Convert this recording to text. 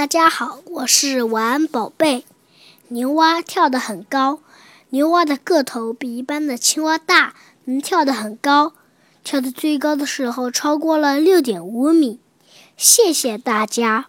大家好，我是晚安宝贝。牛蛙跳得很高，牛蛙的个头比一般的青蛙大，能跳得很高，跳得最高的时候超过了六点五米。谢谢大家。